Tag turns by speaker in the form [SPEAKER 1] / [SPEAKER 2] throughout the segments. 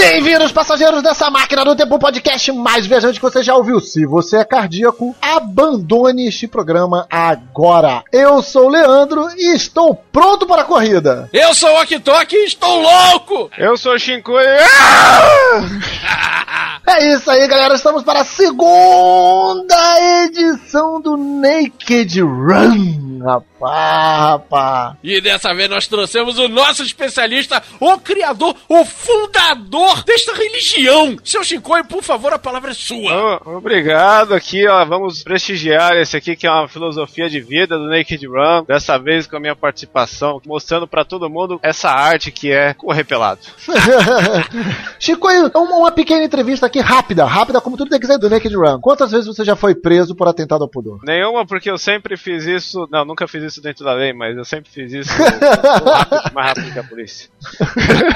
[SPEAKER 1] Bem-vindos, passageiros dessa máquina do tempo podcast mais viajante que você já ouviu. Se você é cardíaco, abandone este programa agora. Eu sou o Leandro e estou pronto para a corrida.
[SPEAKER 2] Eu sou o Okitoki e estou louco!
[SPEAKER 3] Eu sou o Shinkoi.
[SPEAKER 1] É isso aí, galera. Estamos para a segunda edição do Naked Run. Rapaz, rapaz.
[SPEAKER 2] E dessa vez nós trouxemos o nosso especialista, o criador, o fundador desta religião. Seu Shinkoi, por favor, a palavra é sua.
[SPEAKER 3] Oh, obrigado aqui, ó. Vamos prestigiar esse aqui que é uma filosofia de vida do Naked Run. Dessa vez com a minha participação, mostrando para todo mundo essa arte que é correr pelado.
[SPEAKER 1] Chico, uma, uma pequena entrevista aqui rápida, rápida como tudo tem que ser do Naked Run. Quantas vezes você já foi preso por atentado ao pudor?
[SPEAKER 3] Nenhuma, porque eu sempre fiz isso. Não, nunca fiz isso dentro da lei, mas eu sempre fiz isso rápido, mais rápido que a polícia.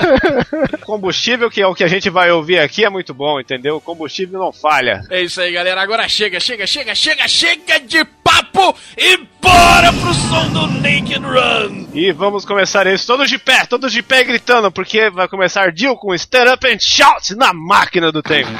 [SPEAKER 3] combustível, que é o que a gente vai ouvir aqui, é muito bom, entendeu? O combustível não falha.
[SPEAKER 2] É isso aí, galera. Agora chega, chega, chega, chega, chega de papo e bora pro som do Naked Run!
[SPEAKER 3] E vamos começar isso todos de pé, todos de pé gritando, porque vai começar Jill com Stand Up and Shout na máquina do tempo.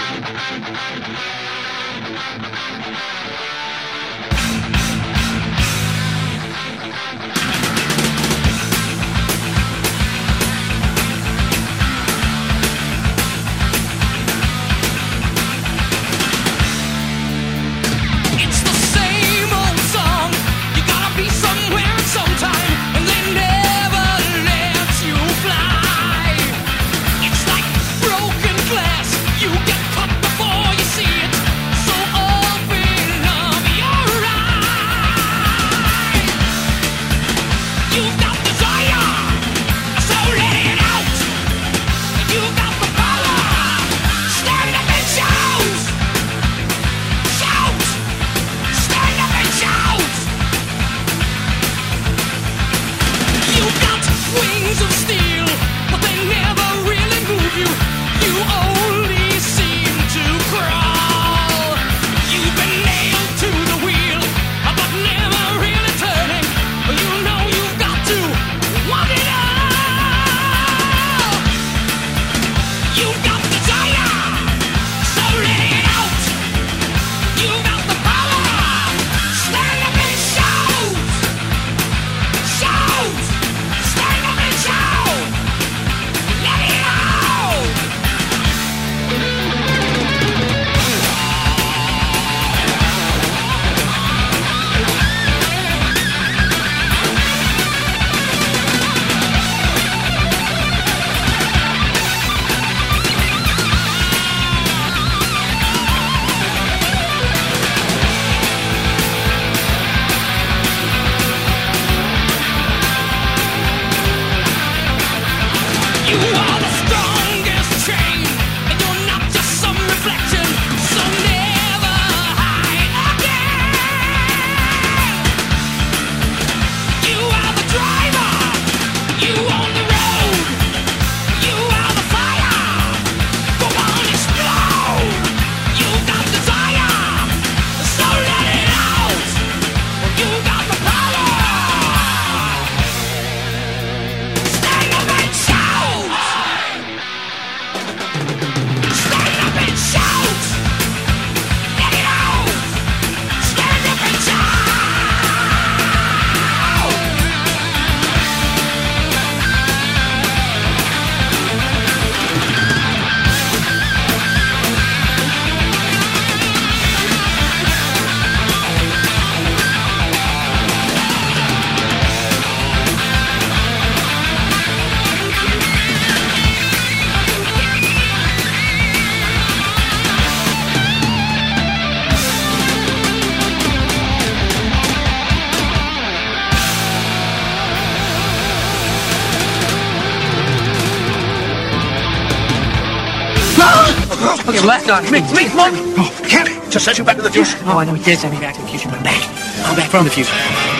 [SPEAKER 4] Left on. Me, me.
[SPEAKER 5] Oh, can't? To send you back to the future.
[SPEAKER 4] Oh, I know he did send me back to the future, but back. I'm back from the future.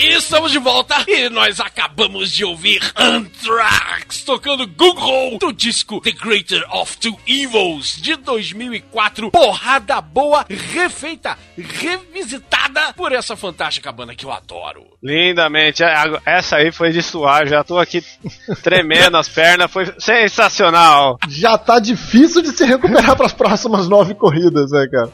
[SPEAKER 2] E estamos de volta e nós acabamos de ouvir Anthrax tocando Google do disco The Greater of Two Evils de 2004. Porrada boa, refeita, revisitada por essa fantástica banda que eu adoro.
[SPEAKER 6] Lindamente. É, Essa aí foi de suar. Já tô aqui tremendo as pernas. Foi sensacional.
[SPEAKER 1] Já tá difícil de se recuperar pras próximas nove corridas, né, cara?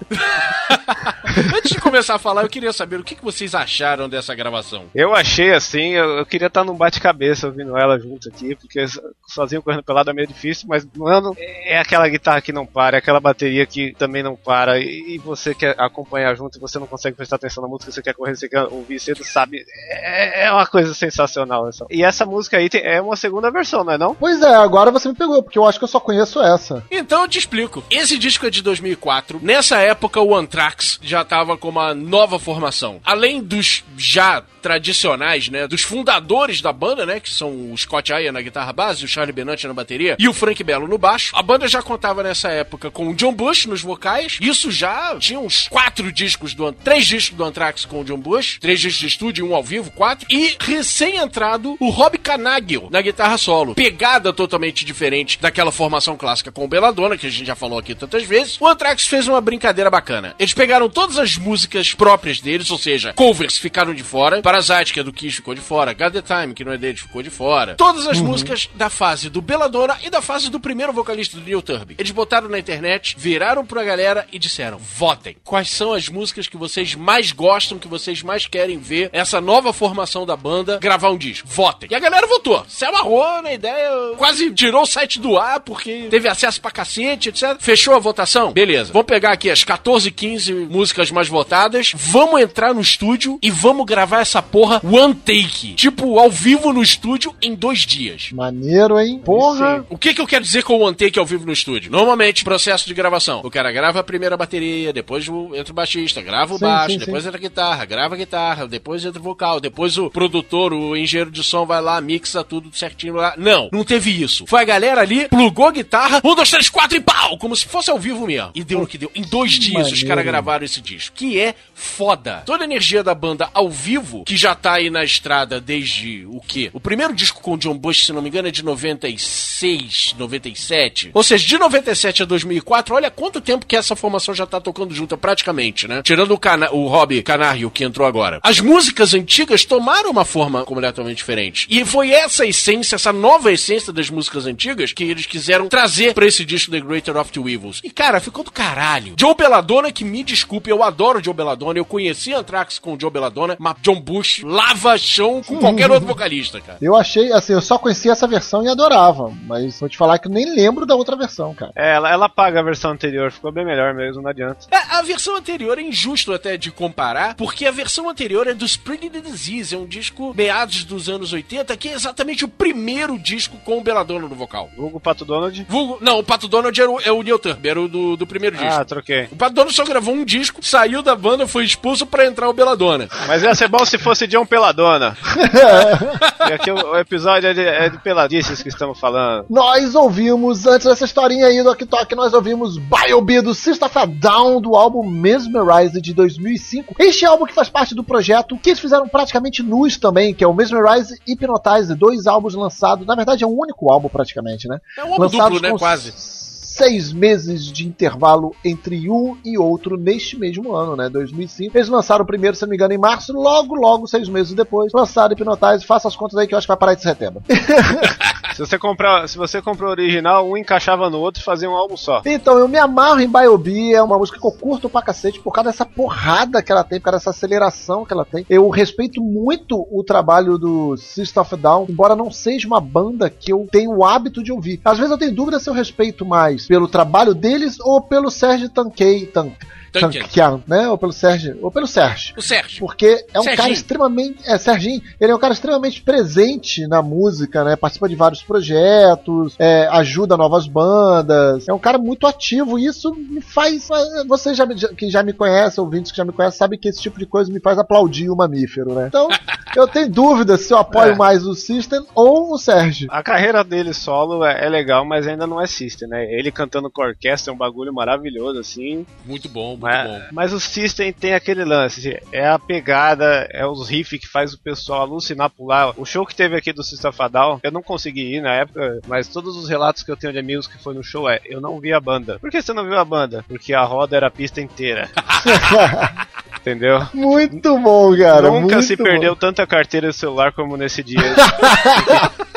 [SPEAKER 2] Antes de começar a falar, eu queria saber o que vocês acharam dessa gravação.
[SPEAKER 6] Eu achei assim, eu, eu queria estar num bate-cabeça ouvindo ela junto aqui, porque so- sozinho correndo pelado é meio difícil, mas, mano, é aquela guitarra que não para, é aquela bateria que também não para, e, e você quer acompanhar junto e você não consegue prestar atenção na música, você quer correr, você quer ouvir cedo, sabe? É, é uma coisa sensacional essa. E essa música aí tem- é uma segunda versão, não é não?
[SPEAKER 1] Pois é, agora você me pegou, porque eu acho que eu só conheço essa.
[SPEAKER 2] Então eu te explico. Esse disco é de 2004. Nessa época, o Anthrax já estava com uma nova formação. Além dos já tradicionais, né? Dos fundadores da banda, né? Que são o Scott Ian na guitarra base, o Charlie Benante na bateria e o Frank Bello no baixo. A banda já contava nessa época com o John Bush nos vocais. Isso já tinha uns quatro discos do três discos do Anthrax com o John Bush, três discos de estúdio, um ao vivo, quatro. E recém-entrado o Rob Canagio na guitarra solo. Pegada totalmente diferente daquela formação clássica com o Belladonna, que a gente já falou aqui tantas vezes. O Anthrax fez uma brincadeira bacana. Eles pegaram todas as músicas próprias deles, ou seja, covers ficaram de fora. Parasite, que é do Kiss, ficou de fora. God the Time, que não é deles, ficou de fora. Todas as músicas da fase do Belladonna e da fase do primeiro vocalista do Neil Turby. Eles botaram na internet, viraram pra galera e disseram: votem. Quais são as músicas que vocês mais gostam, que vocês mais querem ver essa nova formação da banda gravar um disco? Votem. E a galera votou. Se amarrou na ideia, quase tirou o site do ar, porque teve acesso pra cacete, etc. Fechou a votação? Beleza. Vamos pegar aqui as 14, 15 músicas mais votadas. Vamos entrar no estúdio e vamos gravar essa porra one take. Tipo, ao vivo no estúdio em dois dias.
[SPEAKER 1] Maneiro, hein? Porra!
[SPEAKER 2] O que, que eu quero dizer com o one take ao vivo no estúdio? Normalmente, processo de gravação. O cara grava a primeira bateria, depois entra o baixista, grava o
[SPEAKER 1] Sim,
[SPEAKER 2] baixo,
[SPEAKER 1] sim,
[SPEAKER 2] depois entra a guitarra, grava a guitarra, depois entra o vocal, depois o produtor, o engenheiro de som vai lá, mixa tudo certinho lá. Não, não teve isso. Foi a galera ali, plugou a guitarra, um, dois, três, quatro e pau! Como se fosse ao vivo mesmo. E deu no que deu. Em dois dias os
[SPEAKER 1] maneiro.
[SPEAKER 2] caras gravaram esse disco. Que é foda. Toda a energia da banda ao vivo, que já tá aí na estrada desde o quê? O primeiro disco com o John Bush, se não me engano, é de 96, 97. Ou seja, de 97 a 2004, olha quanto tempo que essa formação já tá tocando junta, praticamente, né? Tirando o, cana o Rob Canario, que entrou agora. As músicas antigas tomaram uma forma completamente diferente. E foi essa essência, essa nova essência das músicas antigas que eles quiseram trazer pra esse disco The Greater of Two Evils. E, cara, ficou do caralho. Joe Belladonna, que me desculpe, eu adoro Joe Belladonna, eu conheci Anthrax com o Joe Belladonna, mas John Bush lava chão com qualquer outro vocalista, cara.
[SPEAKER 1] Eu achei, assim, eu só conhecia essa versão e adorava, mas vou te falar que eu nem lembro da outra versão, cara.
[SPEAKER 6] É, ela, ela paga a versão anterior, ficou bem melhor mesmo, não adianta.
[SPEAKER 2] É, a versão anterior é injusto até de comparar, porque a versão anterior é do Spreading the Disease, é um disco meados dos anos 80, que é exatamente o primeiro disco com o Belladonna no vocal.
[SPEAKER 6] Vulgo Pato Donald.
[SPEAKER 2] Vulgo- não, o Pato Donald era o, é o Neil Turner, era o do, do primeiro disco.
[SPEAKER 6] Ah, troquei.
[SPEAKER 2] O Pato Donald só gravou um disco, saiu da banda, foi expulso pra entrar o Belladonna.
[SPEAKER 6] Mas ia ser bom se fosse John Peladona. e aqui o, episódio é de, é de peladices que estamos falando.
[SPEAKER 1] Nós ouvimos, antes dessa historinha aí do Aqui Talk, nós ouvimos Biobe do a Down, do álbum Mesmerize de 2005. Este álbum que faz parte do projeto, que eles fizeram praticamente nus também, que é o Mesmerize e Hypnotize, dois álbuns lançados, na verdade é um único álbum praticamente, né?
[SPEAKER 2] É um álbum duplo, né, quase.
[SPEAKER 1] Seis meses de intervalo entre um e outro neste mesmo ano, né? 2005. Eles lançaram o primeiro, se não me engano, em março. Logo, logo, seis meses depois, lançaram Hypnotize. Faça as contas aí que eu acho que vai parar em setembro.
[SPEAKER 6] Se você comprar, se você comprou o original, um encaixava no outro e fazia um álbum só.
[SPEAKER 1] Então, eu me amarro em Biobe, é uma música que eu curto pra cacete por causa dessa porrada que ela tem, por causa dessa aceleração que ela tem. Eu respeito muito o trabalho do System of a Down, embora não seja uma banda que eu tenho o hábito de ouvir. Às vezes eu tenho dúvida se eu respeito mais pelo trabalho deles ou pelo Serge Tanquet, Tan
[SPEAKER 2] Tankian.
[SPEAKER 1] Tankian, né? Ou pelo Sérgio, ou pelo Sérgio.
[SPEAKER 2] O Sérgio.
[SPEAKER 1] Porque é um
[SPEAKER 2] Serginho.
[SPEAKER 1] cara extremamente. É, Serginho, ele é um cara extremamente presente na música, né? Participa de vários projetos, é, ajuda novas bandas. É um cara muito ativo e isso me faz. Você já, que já me conhece, ouvintes que já me conhecem, sabe que esse tipo de coisa me faz aplaudir o mamífero, né? Então, eu tenho dúvida se eu apoio
[SPEAKER 6] É.
[SPEAKER 1] mais o System ou o Sérgio.
[SPEAKER 6] A carreira dele solo é, é legal, mas ainda não é System, né? Ele cantando com a orquestra é um bagulho maravilhoso, assim.
[SPEAKER 2] Muito bom,
[SPEAKER 6] Mas,
[SPEAKER 2] bom.
[SPEAKER 6] mas o System tem aquele lance, é a pegada, é os riffs que faz o pessoal alucinar, pular. O show que teve aqui do System Down, eu não consegui ir na época, mas todos os relatos que eu tenho de amigos que foi no show é, eu não vi a banda. Por que você não viu a banda? Porque a roda era a pista inteira. Entendeu?
[SPEAKER 1] Muito bom, cara.
[SPEAKER 6] Nunca
[SPEAKER 1] muito
[SPEAKER 6] se
[SPEAKER 1] bom.
[SPEAKER 6] perdeu tanta carteira de celular como nesse dia.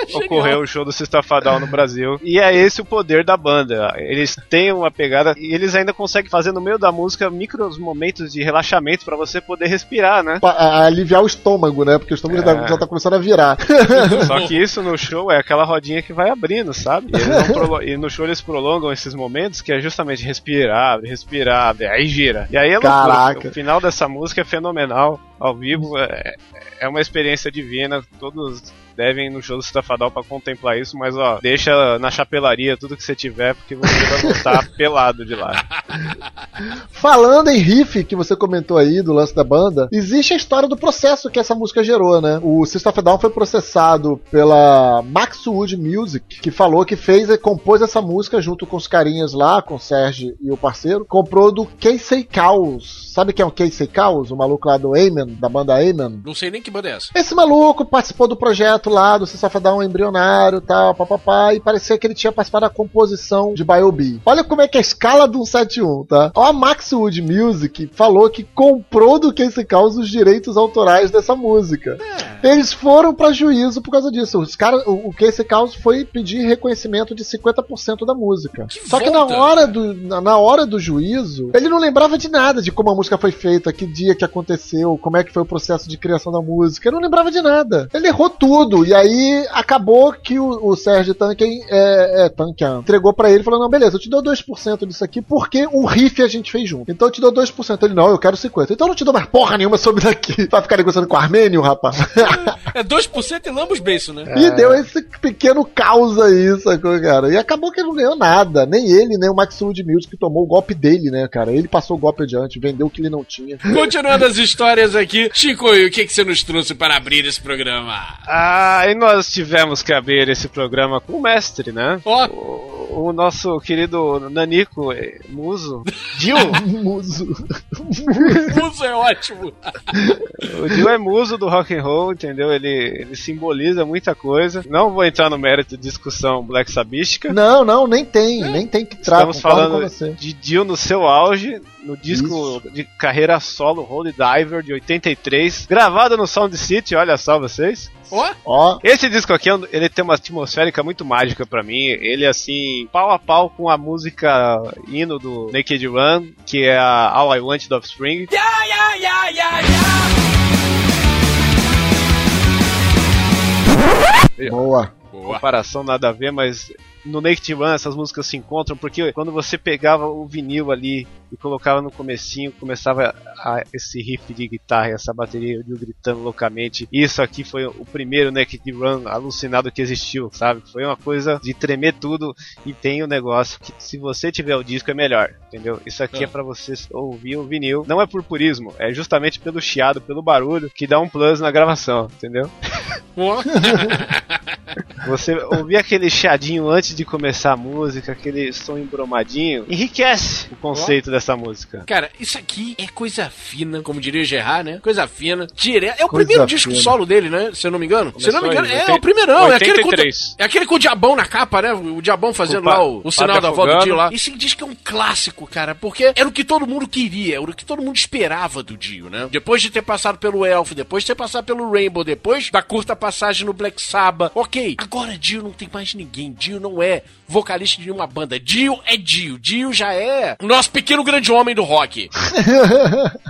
[SPEAKER 6] ocorreu o show do Sistafadal no Brasil. E é esse o poder da banda. Eles têm uma pegada e eles ainda conseguem fazer no meio da música micros momentos de relaxamento pra você poder respirar, né?
[SPEAKER 1] Pa- a- aliviar o estômago, né? Porque o estômago já,
[SPEAKER 6] É.
[SPEAKER 1] já tá começando a virar.
[SPEAKER 6] Só que isso no show é aquela rodinha que vai abrindo, sabe? E, e no show eles prolongam esses momentos que é justamente respirar, abre, respirar, abre, aí gira. E aí é loucura.
[SPEAKER 1] Caraca.
[SPEAKER 6] O final dessa música é fenomenal. Ao vivo é, é uma experiência divina. Todos devem ir no show do Stafadal pra contemplar isso, mas ó, deixa na chapelaria tudo que você tiver, porque você vai voltar pelado de lá.
[SPEAKER 1] Falando em riff, que você comentou aí do lance da banda, existe a história do processo que essa música gerou, né? O System of Down foi processado pela Maxwood Music, que falou que fez e compôs essa música junto com os carinhas lá, com o Sérgio e o parceiro. Comprou do Casey Caos. Sabe quem é o Casey Caos? O maluco lá do Amen, da banda Amen?
[SPEAKER 2] Não sei nem que banda é essa.
[SPEAKER 1] Esse maluco participou do projeto do System of a Down embrionário tal, papapá, e parecia que ele tinha participado da composição de Biobee. Olha como é que é a escala do 171, tá? A Maxwood Music falou que comprou do Casey Caos os direitos autorais dessa música. Eles foram pra juízo por causa disso. Os caras, o, o Casey Caos foi pedir reconhecimento de 50% da música.
[SPEAKER 2] Que
[SPEAKER 1] Só que na
[SPEAKER 2] volta,
[SPEAKER 1] hora
[SPEAKER 2] cara.
[SPEAKER 1] do na, na hora do juízo, ele não lembrava de nada, de como a música foi feita, que dia que aconteceu, como é que foi o processo de criação da música. Ele não lembrava de nada. Ele errou tudo. E aí acabou que o, o Sérgio Tanken é, é, Tankian entregou pra ele e falou: Não, beleza, eu te dou 2% disso aqui porque um riff a gente fez junto. Então eu te dou 2%. Ele, não, eu quero 50%. Então eu não te dou mais porra nenhuma sobre daqui. Vai ficar negociando com o Armênio, rapaz.
[SPEAKER 2] É 2% e lambos beiço, né?
[SPEAKER 1] E deu esse pequeno caos aí, sacou, cara? E acabou que ele não ganhou nada. Nem ele, nem o Maxwood Music que tomou o golpe dele, né, cara? Ele passou o golpe adiante, vendeu o que ele não tinha.
[SPEAKER 2] Continuando as histórias aqui, Chico, e o que, que você nos trouxe para abrir esse programa?
[SPEAKER 6] Ah, e nós tivemos que abrir esse programa com o mestre, né?
[SPEAKER 2] Ó,
[SPEAKER 6] O, o nosso querido Nanico eh, Muso, Dil.
[SPEAKER 1] Muso.
[SPEAKER 2] isso é ótimo.
[SPEAKER 6] O Dio é muso do rock and roll, entendeu? Ele, ele simboliza muita coisa. Não vou entrar no mérito de discussão black sabística.
[SPEAKER 1] Não, não, nem tem, nem tem que trazer.
[SPEAKER 6] Estamos falando de Dio no seu auge, no disco de carreira solo Holy Diver de 83, gravado no Sound City, olha só vocês.
[SPEAKER 2] Ó,
[SPEAKER 1] Ó,
[SPEAKER 6] Esse disco aqui, ele tem uma atmosférica muito mágica pra mim. Ele assim, pau a pau com a música hino do Naked Run, que é a All I Want of Spring.
[SPEAKER 1] boa.
[SPEAKER 2] boa.
[SPEAKER 6] comparação nada a ver, mas no Naked Run essas músicas se encontram porque quando você pegava o vinil ali e colocava no comecinho, começava a- esse riff de guitarra, e essa bateria de gritando loucamente. Isso aqui foi o primeiro Naked Run alucinado que existiu, sabe? Foi uma coisa de tremer tudo e tem o negócio que se você tiver o disco é melhor, entendeu? Isso aqui é,
[SPEAKER 2] É.
[SPEAKER 6] pra você ouvir o vinil. Não é por purismo, é justamente pelo chiado, pelo barulho que dá um plus na gravação, entendeu? Você ouvir aquele chiadinho antes de começar a música, aquele som embromadinho, enriquece o conceito dessa música.
[SPEAKER 2] Cara, isso aqui é coisa fina, como diria Gerard, né? Coisa fina. Direto. É o
[SPEAKER 1] Coisa
[SPEAKER 2] primeiro disco
[SPEAKER 1] fina.
[SPEAKER 2] solo dele, né? Se eu não me engano. Se eu não me engano,
[SPEAKER 6] Começou
[SPEAKER 2] é
[SPEAKER 6] em
[SPEAKER 2] o primeirão. É aquele, com,
[SPEAKER 6] 83.
[SPEAKER 2] é aquele com o diabão na capa, né? O diabão fazendo
[SPEAKER 6] O pa-
[SPEAKER 2] lá o, o sinal da volta do
[SPEAKER 6] afogando.
[SPEAKER 2] Dio lá. Esse disco é um clássico, cara, porque era o que todo mundo queria, era o que todo mundo esperava do Dio, né? Depois de ter passado pelo Elf, depois de ter passado pelo Rainbow, depois da curta passagem no Black Sabbath,
[SPEAKER 7] Ok, agora Dio não tem mais ninguém. Dio não é vocalista de nenhuma banda. Dio é Dio. Dio já é o nosso pequeno grande homem do rock.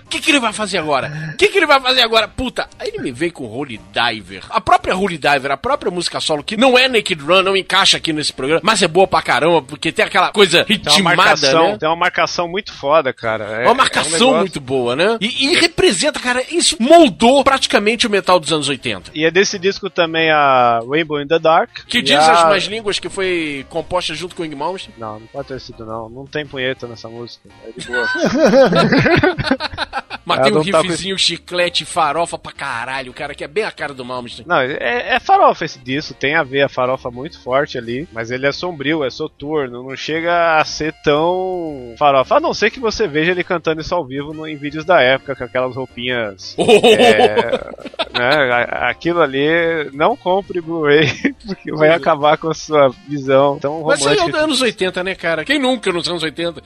[SPEAKER 7] O que, que ele vai fazer agora? O que, que ele vai fazer agora? Puta, aí ele me veio com Holy Diver. A própria Holy Diver, a própria música solo, que não é Naked Run, não encaixa aqui nesse programa, mas é boa pra caramba, porque tem aquela coisa
[SPEAKER 6] Tem uma
[SPEAKER 7] ritmada,
[SPEAKER 6] marcação,
[SPEAKER 7] né?
[SPEAKER 6] tem uma marcação muito foda, cara. É,
[SPEAKER 7] uma
[SPEAKER 6] é um
[SPEAKER 7] marcação
[SPEAKER 6] negócio-
[SPEAKER 7] muito boa, né? E, e representa, cara, isso moldou praticamente o metal dos anos 80.
[SPEAKER 6] E é desse disco também a Rainbow in the Dark.
[SPEAKER 7] Que diz
[SPEAKER 6] a...
[SPEAKER 7] as mais línguas que foi composta junto com o Ing.
[SPEAKER 6] Não, não pode ter sido não. Não tem punheta nessa música. É de boa.
[SPEAKER 7] Mas tem um
[SPEAKER 6] tá
[SPEAKER 7] riffzinho, chiclete, farofa pra caralho, cara, que é bem a cara do Malmsteen.
[SPEAKER 6] não, é, é farofa esse disco. Tem a ver a farofa muito forte ali. Mas ele é sombrio, é soturno. Não chega a ser tão farofa. A não ser que você veja ele cantando isso ao vivo no- em vídeos da época, com aquelas roupinhas. É, né, aquilo ali, não compre Blu-ray, porque vai acabar com a sua visão tão
[SPEAKER 7] Mas isso aí é
[SPEAKER 6] romântica.
[SPEAKER 7] dos anos 80, né, cara? Quem nunca nos anos 80?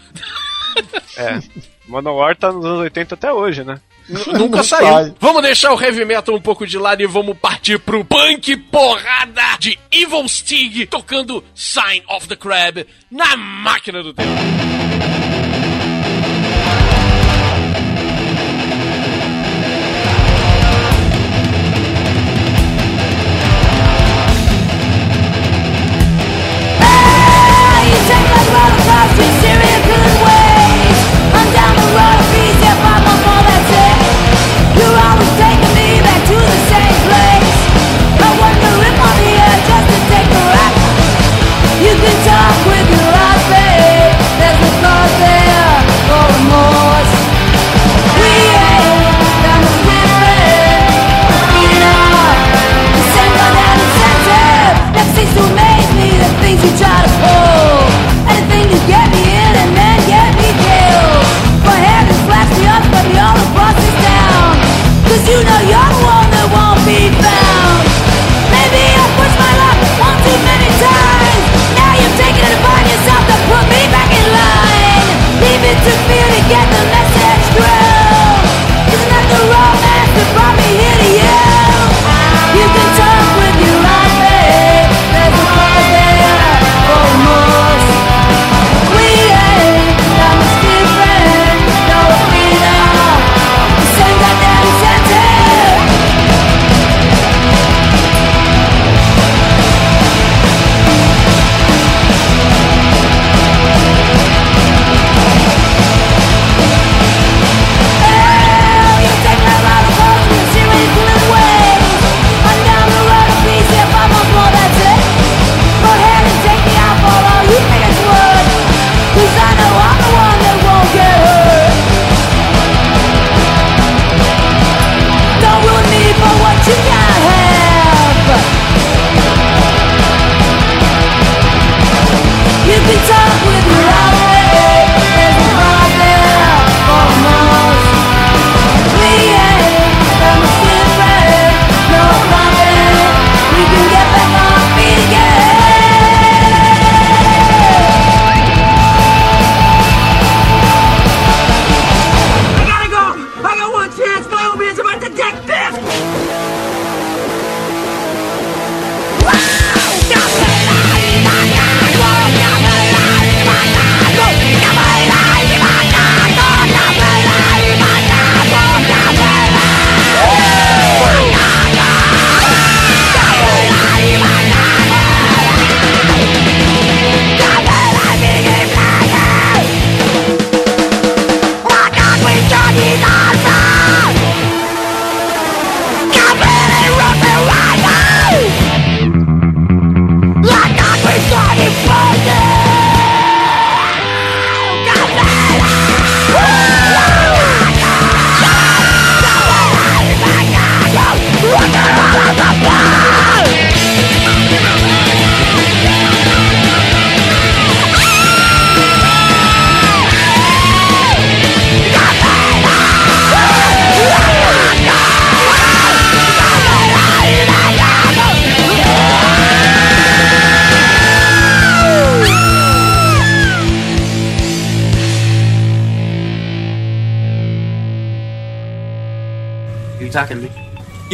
[SPEAKER 6] É. Manowar tá nos anos 80 até hoje, né?
[SPEAKER 7] N- Nunca saiu.
[SPEAKER 2] sai.
[SPEAKER 7] Vamos deixar o heavy metal um pouco de lado e vamos partir pro punk porrada de Evil Stig tocando Sign of the Crab na máquina do tempo.
[SPEAKER 8] Samantha,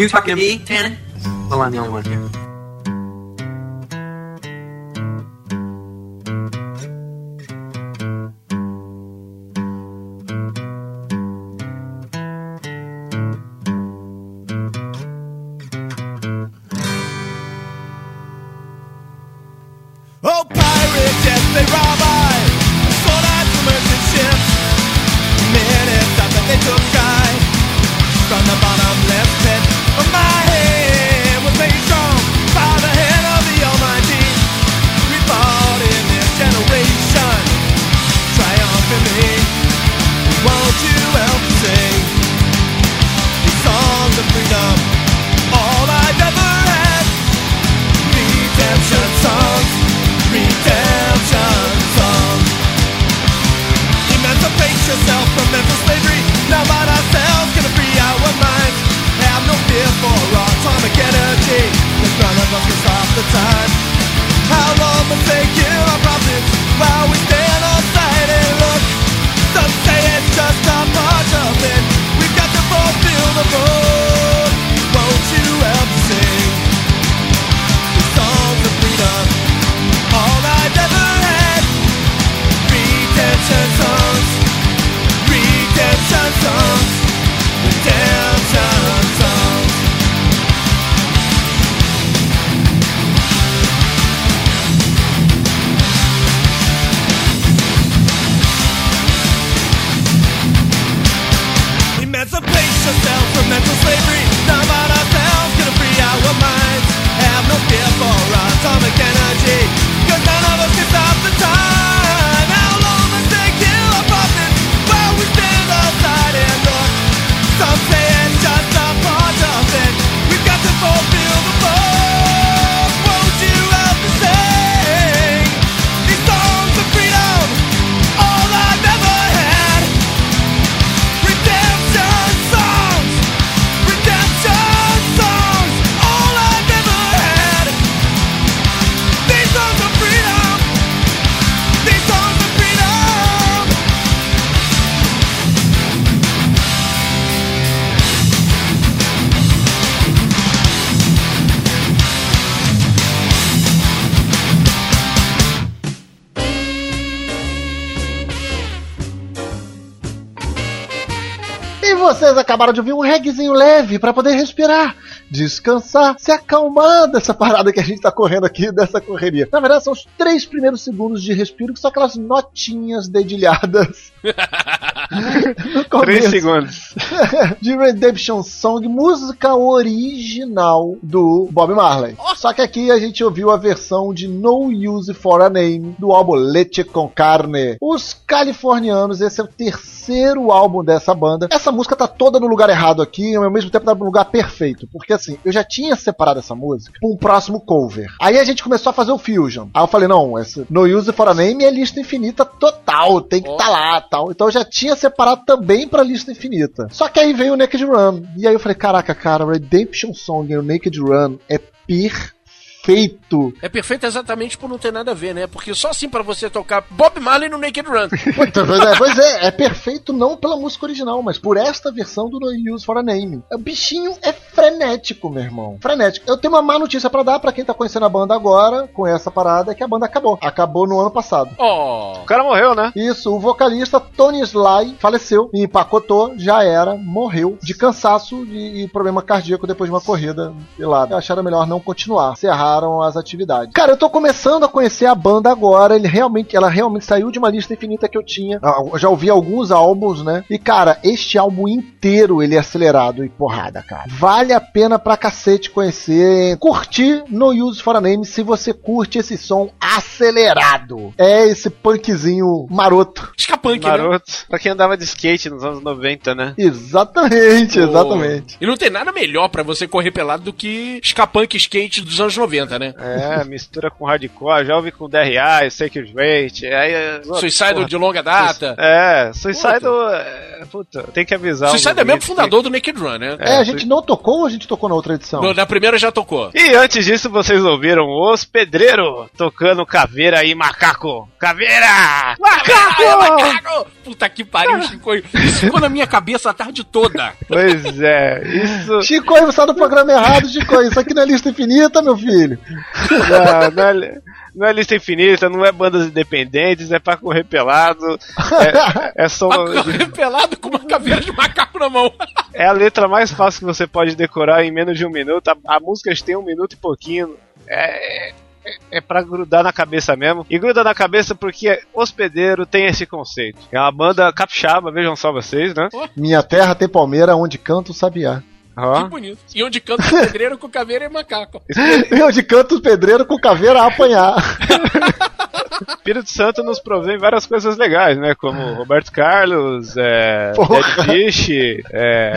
[SPEAKER 8] You
[SPEAKER 9] talking to me? You talking to me, Tanner? Well, I'm the only one here.
[SPEAKER 1] Acabaram de ouvir um reggaezinho leve pra poder respirar, descansar, se acalmar dessa parada que a gente tá correndo aqui, dessa correria. Na verdade, são os três primeiros segundos de respiro, que são aquelas notinhas dedilhadas.
[SPEAKER 6] Três segundos.
[SPEAKER 1] de Redemption Song, música original do Bob Marley. Só que aqui a gente ouviu a versão de No Use for a Name do álbum Leche con Carne. Os californianos, esse é o terceiro álbum dessa banda. Essa música tá toda no lugar errado aqui, e ao mesmo tempo tá no lugar perfeito. Porque assim, eu já tinha separado essa música pra um próximo cover. Aí a gente começou a fazer o Fusion. Aí eu falei, não, esse No Use for a Name é lista infinita total, tem que tá lá tal. Então eu já tinha separado também pra lista infinita. Só que aí veio o Naked Run. E aí eu falei, caraca, cara, Redemption Song e o Naked Run é perfeito.
[SPEAKER 2] É perfeito exatamente por não ter nada a ver, né? Porque só assim pra você tocar Bob Marley no Naked Run.
[SPEAKER 1] Pois é, pois é, é perfeito não pela música original, mas por esta versão do No Use for a Name. O bichinho é frenético, meu irmão. Frenético. Eu tenho uma má notícia pra dar pra quem tá conhecendo a banda agora, com essa parada, é que a banda acabou. Acabou no ano passado.
[SPEAKER 2] Oh.
[SPEAKER 6] O cara morreu, né?
[SPEAKER 1] Isso, o vocalista Tony Sly faleceu e empacotou, já era, morreu de cansaço e, e problema cardíaco depois de uma corrida de lado. Acharam melhor não continuar, as atividades. Cara, eu tô começando a conhecer a banda agora, ele realmente, ela realmente saiu de uma lista infinita que eu tinha. Ah, Eu já ouvi alguns álbuns, né? E cara, este álbum inteiro ele é acelerado e porrada, cara. Vale a pena pra cacete conhecer, curtir No Use for a Name se você curte esse som acelerado. É esse punkzinho maroto.
[SPEAKER 2] Escapunk, né?
[SPEAKER 6] Maroto. Pra quem andava de skate nos anos 90, né?
[SPEAKER 1] Exatamente, exatamente.
[SPEAKER 2] E não tem nada melhor pra você correr pelado do que Skapunk skate dos anos 90, né?
[SPEAKER 6] É, mistura com hardcore, já ouvi com DRA, Sacred Rate, aí... é-
[SPEAKER 2] Suicide
[SPEAKER 6] Porra.
[SPEAKER 2] de longa data.
[SPEAKER 6] É, Suicide... é, Puta, tem que avisar os
[SPEAKER 2] Suicide é mesmo fundador do Naked Run, né?
[SPEAKER 1] É, a gente não tocou ou a gente tocou na outra edição?
[SPEAKER 2] No- Na primeira já tocou.
[SPEAKER 6] E antes disso, vocês ouviram os Pedreiro tocando Caveira e Macaco. Caveira! Macaco!
[SPEAKER 2] Macaco! Puta que pariu, Chico. Isso ficou na minha cabeça a tarde toda.
[SPEAKER 6] Pois é, isso...
[SPEAKER 1] Chico, você tá no programa errado, Chico. Isso aqui não é lista infinita, meu filho.
[SPEAKER 6] Não, não, é, não é lista infinita, não é bandas independentes, é pra correr pelado. É, é só.
[SPEAKER 2] Pra correr pelado com uma caveira de macaco na mão.
[SPEAKER 6] É a letra mais fácil que você pode decorar em menos de um minuto. A, a música tem um minuto e pouquinho. É. é- É pra grudar na cabeça mesmo. E gruda na cabeça porque Hospedeiro tem esse conceito. É uma banda capixaba, vejam só vocês, né?
[SPEAKER 1] Minha terra tem palmeira onde canta o sabiá.
[SPEAKER 2] Que bonito. E onde canta o pedreiro com caveira e macaco.
[SPEAKER 1] E onde canta os pedreiros com caveira a apanhar.
[SPEAKER 6] Espírito Santo nos provém várias coisas legais, né? Como Roberto Carlos, é. Dead Fish, é,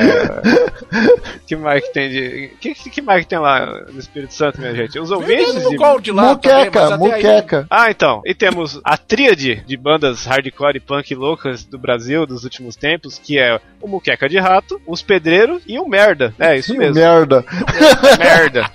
[SPEAKER 6] que mais que tem de. Que, que mais que tem lá no Espírito Santo, minha gente? Os ouvintes de.
[SPEAKER 2] de lá também,
[SPEAKER 1] muqueca,
[SPEAKER 2] mas até aí-
[SPEAKER 1] muqueca.
[SPEAKER 6] Ah, então. E temos a tríade de bandas hardcore e punk loucas do Brasil dos últimos tempos, que é o Muqueca de Rato, os Pedreiros e o Merda. É, isso
[SPEAKER 1] Que
[SPEAKER 6] mesmo.
[SPEAKER 1] merda.
[SPEAKER 6] Merda.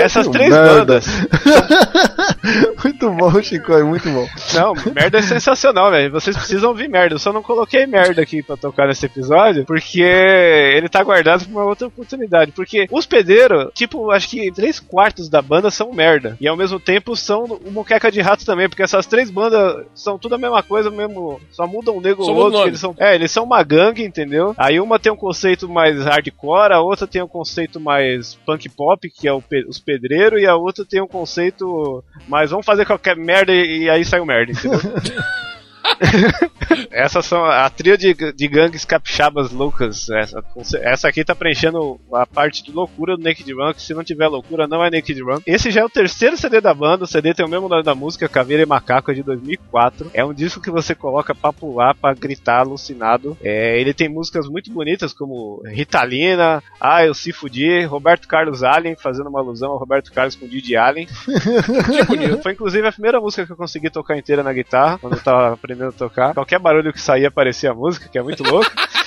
[SPEAKER 6] Essas três
[SPEAKER 1] Merda.
[SPEAKER 6] bandas.
[SPEAKER 1] muito bom, Chico, é muito bom.
[SPEAKER 6] Não, merda é sensacional, velho. Vocês precisam ouvir merda. Eu só não coloquei merda aqui pra tocar nesse episódio, porque ele tá guardado pra uma outra oportunidade. Porque os pedreiros, tipo, acho que três quartos da banda são merda. E ao mesmo tempo são o Moqueca de Rato também, porque essas três bandas são tudo a mesma coisa, mesmo. Só mudam um nego ou outro. Eles são, é, eles são uma gangue, entendeu? Aí uma tem um conceito mais hardcore, a outra tem um conceito mais punk pop, que é o os pedreiros, e a outra tem um conceito mais vamos fazer qualquer merda e, e aí sai o merda, entendeu? Essas são a trio de, de gangues capixabas loucas. Essa, essa aqui tá preenchendo a parte de loucura do Naked Run, que se não tiver loucura não é Naked Run. Esse já é o terceiro CD da banda, o CD tem o mesmo nome da música, Caveira e Macaco, é de 2004. É um disco que você coloca pra pular, pra gritar alucinado. É, ele tem músicas muito bonitas, como Ritalina, Ah, Eu Se Fudi, Roberto Carlos Allen, fazendo uma alusão ao Roberto Carlos com Didi Allen. Que bonito. Foi inclusive a primeira música que eu consegui tocar inteira na guitarra, quando eu tava aprendendo a tocar. Qualquer barulho que saía parecia música, que é muito louco.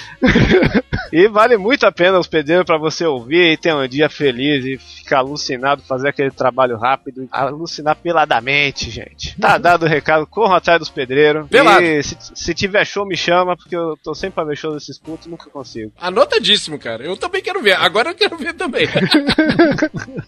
[SPEAKER 6] e vale muito a pena os pedreiros pra você ouvir e ter um dia feliz e ficar alucinado, fazer aquele trabalho rápido, alucinar peladamente, gente. Tá dado o recado, corram atrás dos pedreiros.
[SPEAKER 2] Pelado.
[SPEAKER 6] E se, se tiver show, me chama, porque eu tô sempre pra ver show desses putos, nunca consigo.
[SPEAKER 2] Anotadíssimo, cara. Eu também quero ver. Agora eu quero ver também.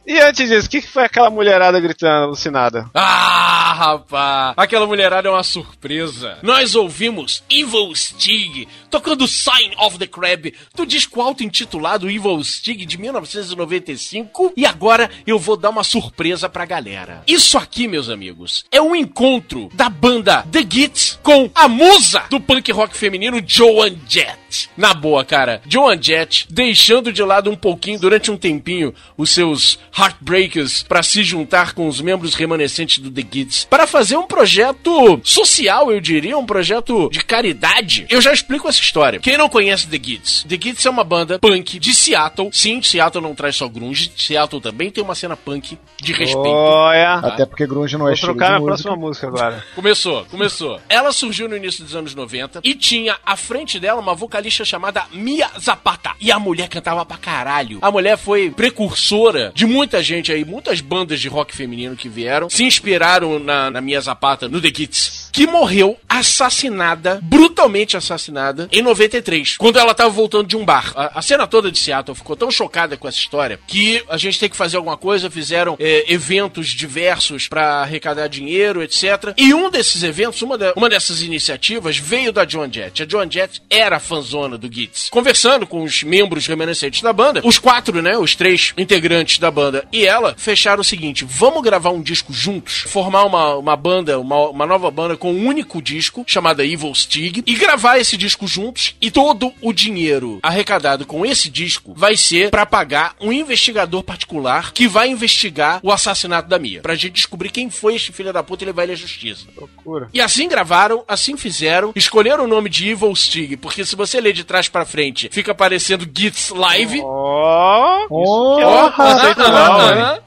[SPEAKER 6] E antes disso, o que, que foi aquela mulherada gritando alucinada?
[SPEAKER 2] Ah, rapaz! Aquela mulherada é uma surpresa. Nós ouvimos Evil Stig tocando Sign of the Crab do disco auto-intitulado Evil Stig de 1995. E agora eu vou dar uma surpresa pra galera. Isso aqui, meus amigos, é um encontro da banda The Gits com a musa do punk rock feminino Joan Jett. Na boa, cara, Joan Jett deixando de lado um pouquinho durante um tempinho os seus Heartbreakers pra se juntar com os membros remanescentes do The Kids para fazer um projeto social, eu diria, um projeto de caridade. Eu já explico essa história. Quem não conhece The Kids? The Kids é uma banda punk de Seattle. Sim, Seattle não traz só grunge, Seattle também tem uma cena punk de respeito.
[SPEAKER 6] Olha!
[SPEAKER 1] Até porque grunge não é
[SPEAKER 6] Vou
[SPEAKER 1] estilo
[SPEAKER 6] trocar
[SPEAKER 1] de
[SPEAKER 6] na
[SPEAKER 1] música.
[SPEAKER 6] próxima música agora.
[SPEAKER 2] Começou, começou. Ela surgiu no início dos anos 90 e tinha à frente dela uma vocalista chamada Mia Zapata. E a mulher cantava pra caralho. A mulher foi precursora de muita gente aí, muitas bandas de rock feminino que vieram, se inspiraram na, na Mia Zapata, no The Kids, que morreu assassinada, brutalmente assassinada, em 93, quando ela tava voltando de um bar. A, a cena toda de Seattle ficou tão chocada com essa história que a gente tem que fazer alguma coisa, fizeram é, eventos diversos pra arrecadar dinheiro, etc. E um desses eventos, uma, uma dessas iniciativas, veio da John Jett. A John Jett era fanzona do Gits. Conversando com os membros remanescentes da banda, os quatro, né, os três integrantes da banda e ela, fecharam o seguinte, vamos gravar um disco juntos, formar uma, uma banda, uma, uma nova banda com um único disco, chamada Evil Stig, e gravar esse disco juntos, e todo o dinheiro arrecadado com esse disco vai ser pra pagar um investigador particular que vai investigar o assassinato da Mia, pra gente descobrir quem foi este filho da puta e levar ele à justiça.
[SPEAKER 6] Loucura.
[SPEAKER 2] E assim gravaram, assim fizeram, escolheram o nome de Evil Stig, porque se você ler de trás pra frente, fica parecendo Gits Live.
[SPEAKER 6] Ó!
[SPEAKER 1] Oh,
[SPEAKER 6] que é um conceito
[SPEAKER 2] ah,
[SPEAKER 6] novo, hein?
[SPEAKER 2] ah,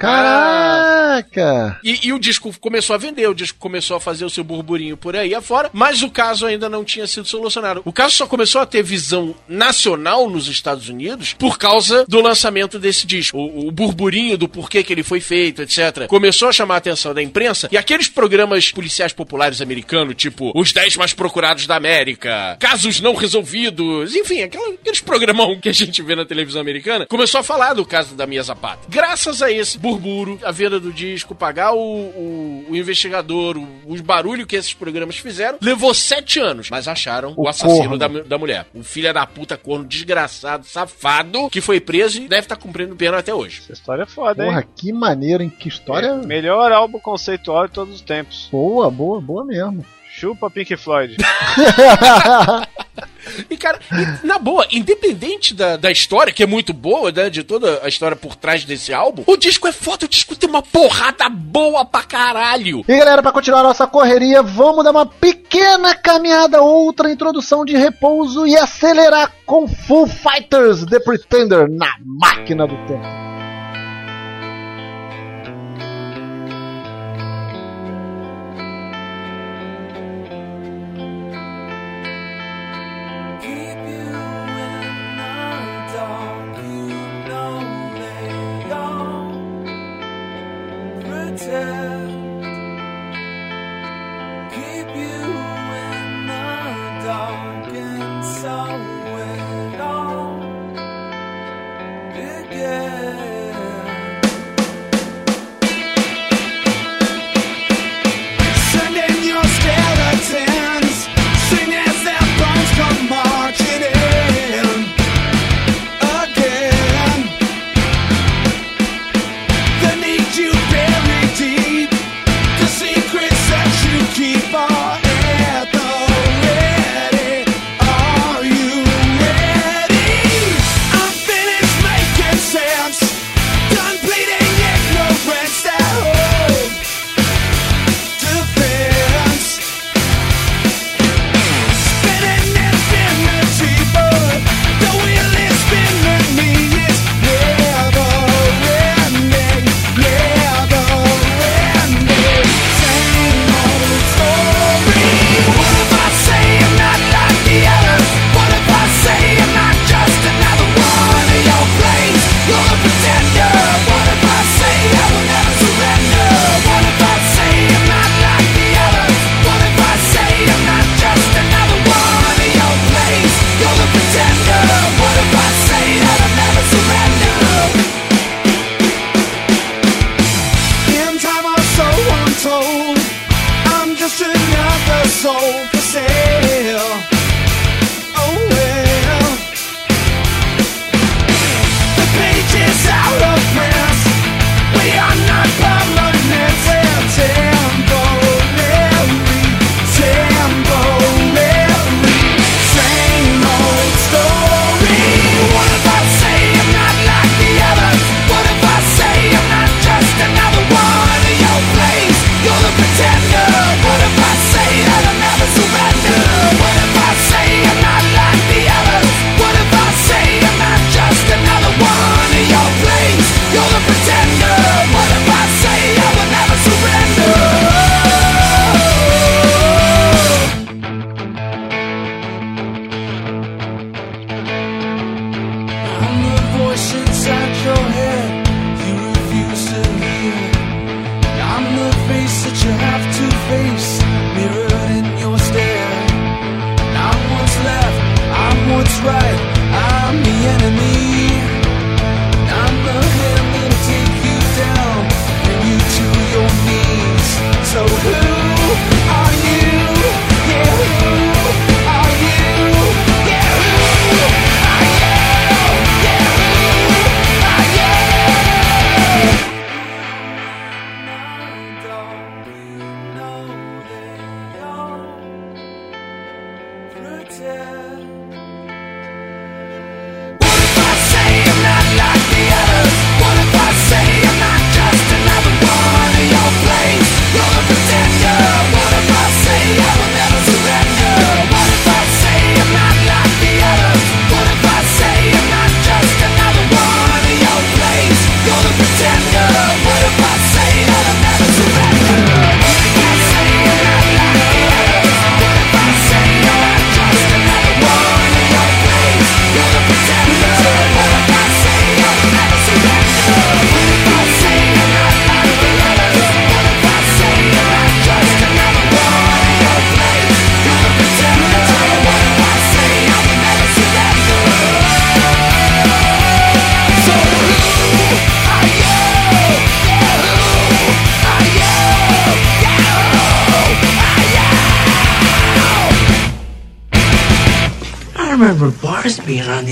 [SPEAKER 1] Caraca!
[SPEAKER 2] E, e o disco começou a vender, o disco começou a fazer o seu burburinho por aí afora, mas o caso ainda não tinha sido solucionado. O caso só começou a ter visão nacional nos Estados Unidos por causa do lançamento desse disco. O, o burburinho do porquê que ele foi feito, etc. Começou a chamar a atenção da imprensa e aqueles programas policiais populares americanos, tipo Os 10 Mais Procurados da América, Casos Não Resolvidos, enfim, aqueles programão que a gente vê na televisão americana, começou a falar do caso da Mia Zapata. Graças a esse burburo, a venda do disco, pagar o, o- o investigador, o, os barulhos que esses programas fizeram, levou sete anos. Mas acharam o,
[SPEAKER 1] O
[SPEAKER 2] assassino da, da mulher. O filho da puta corno desgraçado, safado, que foi preso e deve estar cumprindo pena até hoje.
[SPEAKER 6] Essa história é foda, hein?
[SPEAKER 1] Porra, que maneiro, hein? Que história
[SPEAKER 6] É, melhor álbum conceitual de todos os tempos.
[SPEAKER 1] boa, boa, boa mesmo.
[SPEAKER 6] Chupa Pink Floyd.
[SPEAKER 2] E, cara, e, na boa, independente da, da história, que é muito boa, né? De toda a história por trás desse álbum, o disco é foda, o disco tem uma porrada boa pra caralho.
[SPEAKER 1] E galera, pra continuar a nossa correria, vamos dar uma pequena caminhada, outra introdução de repouso e acelerar com Full Fighters The Pretender na máquina do tempo.
[SPEAKER 3] later.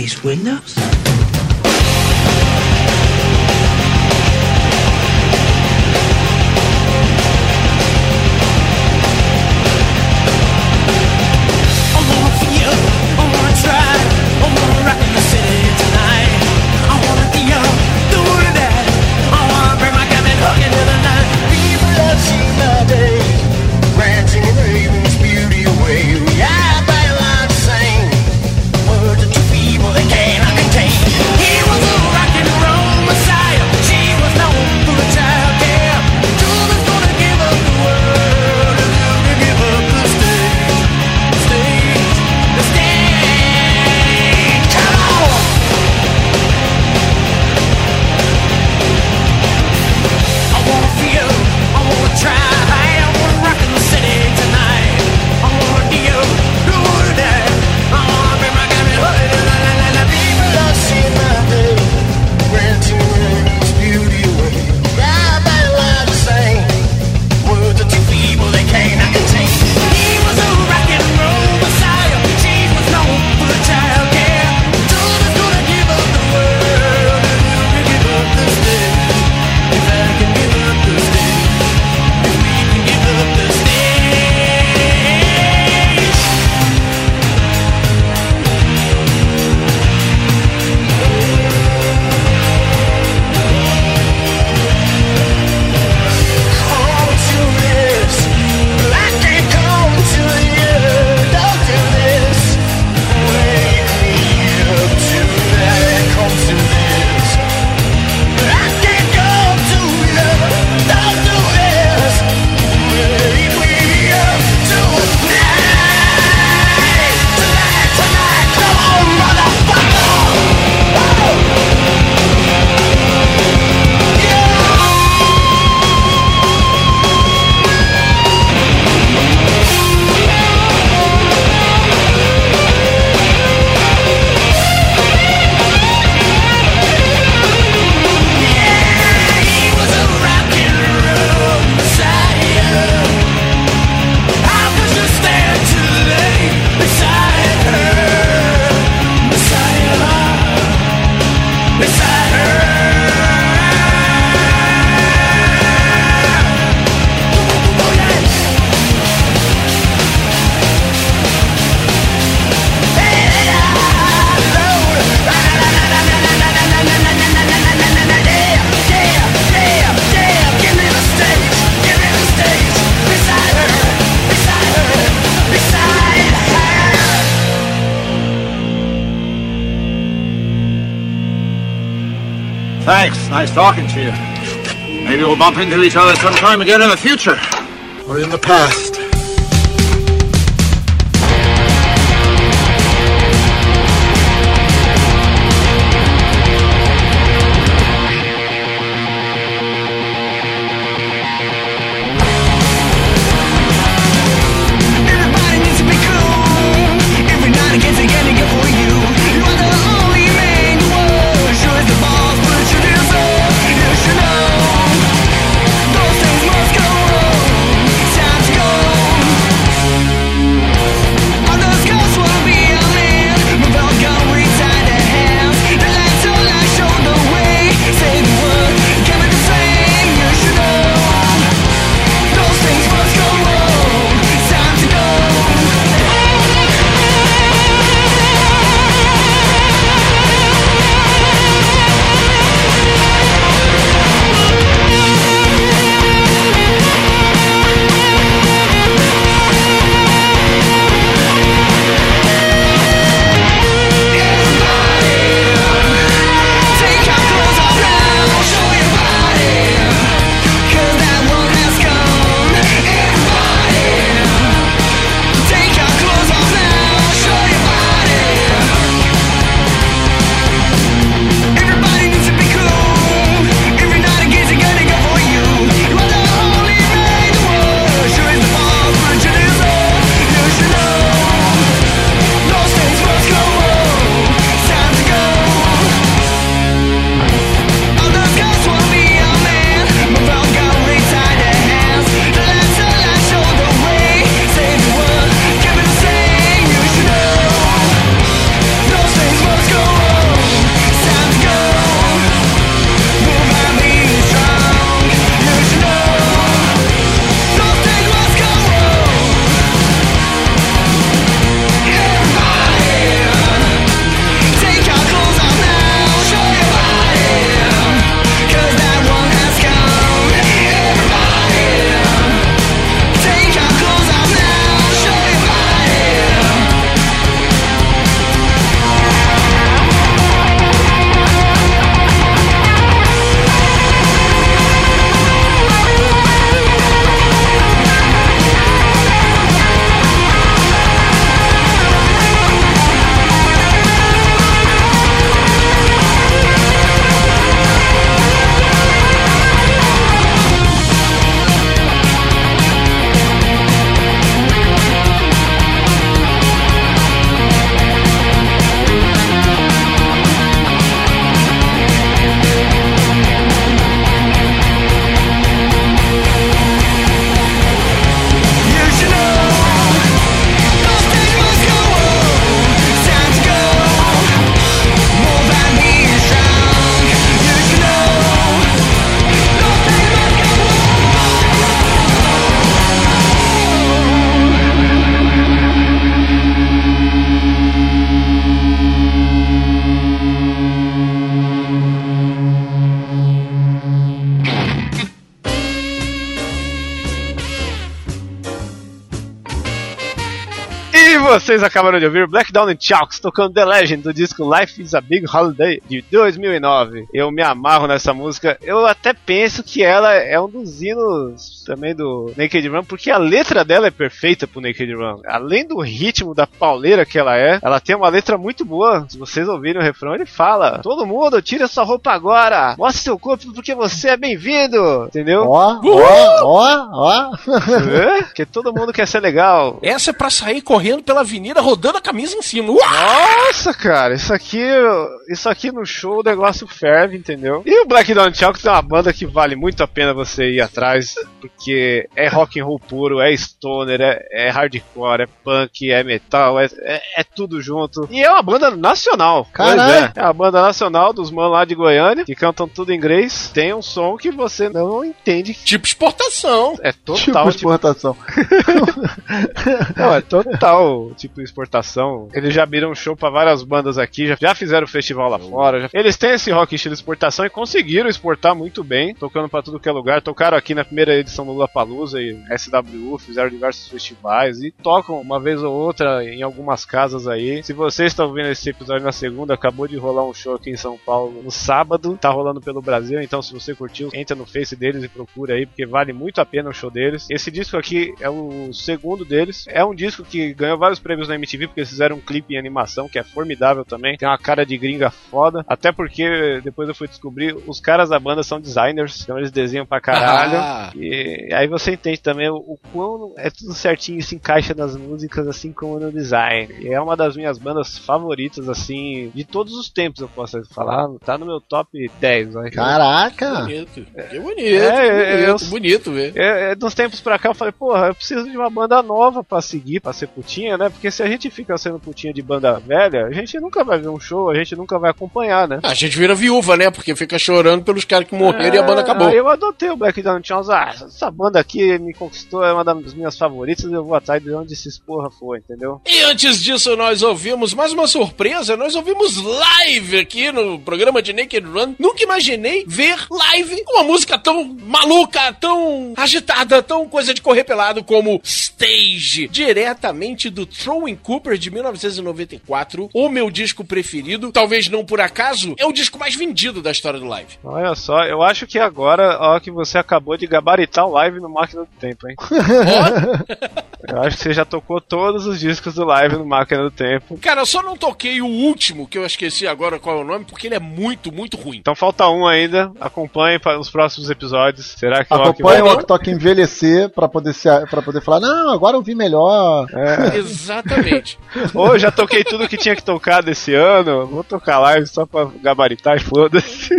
[SPEAKER 3] These windows.
[SPEAKER 10] Nice talking to you. Maybe we'll bump into each other sometime again in the future. Or in the past.
[SPEAKER 6] Vocês acabaram de ouvir Black Down and Chalks tocando The Legend do disco Life is a Big Holiday de 2009. Eu me amarro nessa música. Eu até penso que ela é um dos hinos também do Naked Run, porque a letra dela é perfeita pro Naked Run. Além do ritmo da pauleira que ela é, ela tem uma letra muito boa. Se vocês ouvirem o refrão, ele fala: Todo mundo, tira sua roupa agora, mostre seu corpo porque você é bem-vindo. Entendeu?
[SPEAKER 1] Ó, ó, ó, ó.
[SPEAKER 6] Porque todo mundo quer ser legal.
[SPEAKER 2] Essa é pra sair correndo pela avenida rodando a camisa em cima. Uau!
[SPEAKER 6] Nossa, cara, isso aqui, isso aqui no show o negócio ferve, entendeu? E o Black Down Chalk é uma banda que vale muito a pena você ir atrás, porque é rock and roll puro, é stoner, é, é hardcore, é punk, é metal, é, é, é tudo junto. E é uma banda nacional. Pois
[SPEAKER 1] Caralho.
[SPEAKER 6] É, é uma banda nacional dos manos lá de Goiânia, que cantam tudo em inglês. Tem um som que você não entende.
[SPEAKER 2] Tipo exportação.
[SPEAKER 6] É
[SPEAKER 1] Tipo
[SPEAKER 6] total, tipo,
[SPEAKER 1] exportação.
[SPEAKER 6] não, é total tipo exportação. Eles já abriram show pra várias bandas aqui, já, já fizeram festival lá fora. já- Eles têm esse rock estilo exportação e conseguiram exportar muito bem, tocando pra tudo que é lugar. Tocaram aqui na primeira edição do Lula Palusa e SWU, fizeram diversos festivais e tocam uma vez ou outra em algumas casas aí. Se vocês estão vendo esse episódio na segunda, acabou de rolar um show aqui em São Paulo no sábado, tá rolando pelo Brasil, então se você curtiu, entra no Face deles e procura aí, porque vale muito a pena o show deles. Esse disco aqui é o segundo deles, é um disco que ganhou vários prêmios na MTV, porque eles fizeram um clipe em animação, que é formidável também, tem uma cara de gringa foda, até porque depois eu fui descobrir, os caras da banda são designers, então eles desenham pra caralho.
[SPEAKER 2] Ah.
[SPEAKER 6] E aí você entende também o, o quão é tudo certinho e se encaixa nas músicas, assim como no design. E é uma das minhas bandas favoritas, assim, de todos os tempos, eu posso falar. Tá no meu top 10. Né?
[SPEAKER 1] Caraca!
[SPEAKER 2] Bonito. Que bonito.
[SPEAKER 6] É,
[SPEAKER 2] bonito,
[SPEAKER 6] eu-
[SPEAKER 2] bonito, velho.
[SPEAKER 6] É, é, dos tempos pra cá eu falei, porra, eu preciso de uma banda nova pra seguir, pra ser putinha, né? Porque se a gente fica sendo putinha de banda velha, a gente nunca vai ver um show, a gente nunca vai acompanhar, né?
[SPEAKER 2] A gente vira viúva, né? Porque fica chorando pelos caras que morreram e a banda acabou.
[SPEAKER 6] Aí eu adotei o Black Down Jones. Ah, essa banda aqui me conquistou, é uma das minhas favoritas, eu vou atrás de onde esses porra foi, entendeu?
[SPEAKER 2] E antes disso, nós ouvimos mais uma surpresa. Nós ouvimos live aqui no programa de Naked Run. Nunca imaginei ver live uma música tão maluca, tão agitada, tão coisa de correr pelado como Stage, diretamente do Throwing Cooper de 1994. O meu disco preferido, talvez não por acaso, é o disco mais vendido da história do live.
[SPEAKER 6] Olha só, eu acho que agora, ó, que você acabou de gabaritar o live no Máquina do Tempo, hein? eu acho que você já tocou todos os discos do live no Máquina do Tempo.
[SPEAKER 2] Cara, eu só não toquei o último, que eu esqueci agora qual é o nome, porque ele é muito, muito ruim.
[SPEAKER 6] Então falta um ainda. Acompanhe para os próximos episódios. Será que
[SPEAKER 1] Acompanha o Tok envelhecer pra poder, se, pra poder falar, não, agora eu vi melhor.
[SPEAKER 2] Exatamente.
[SPEAKER 6] Ou já toquei tudo que tinha que tocar desse ano. Vou tocar live só pra gabaritar e foda-se.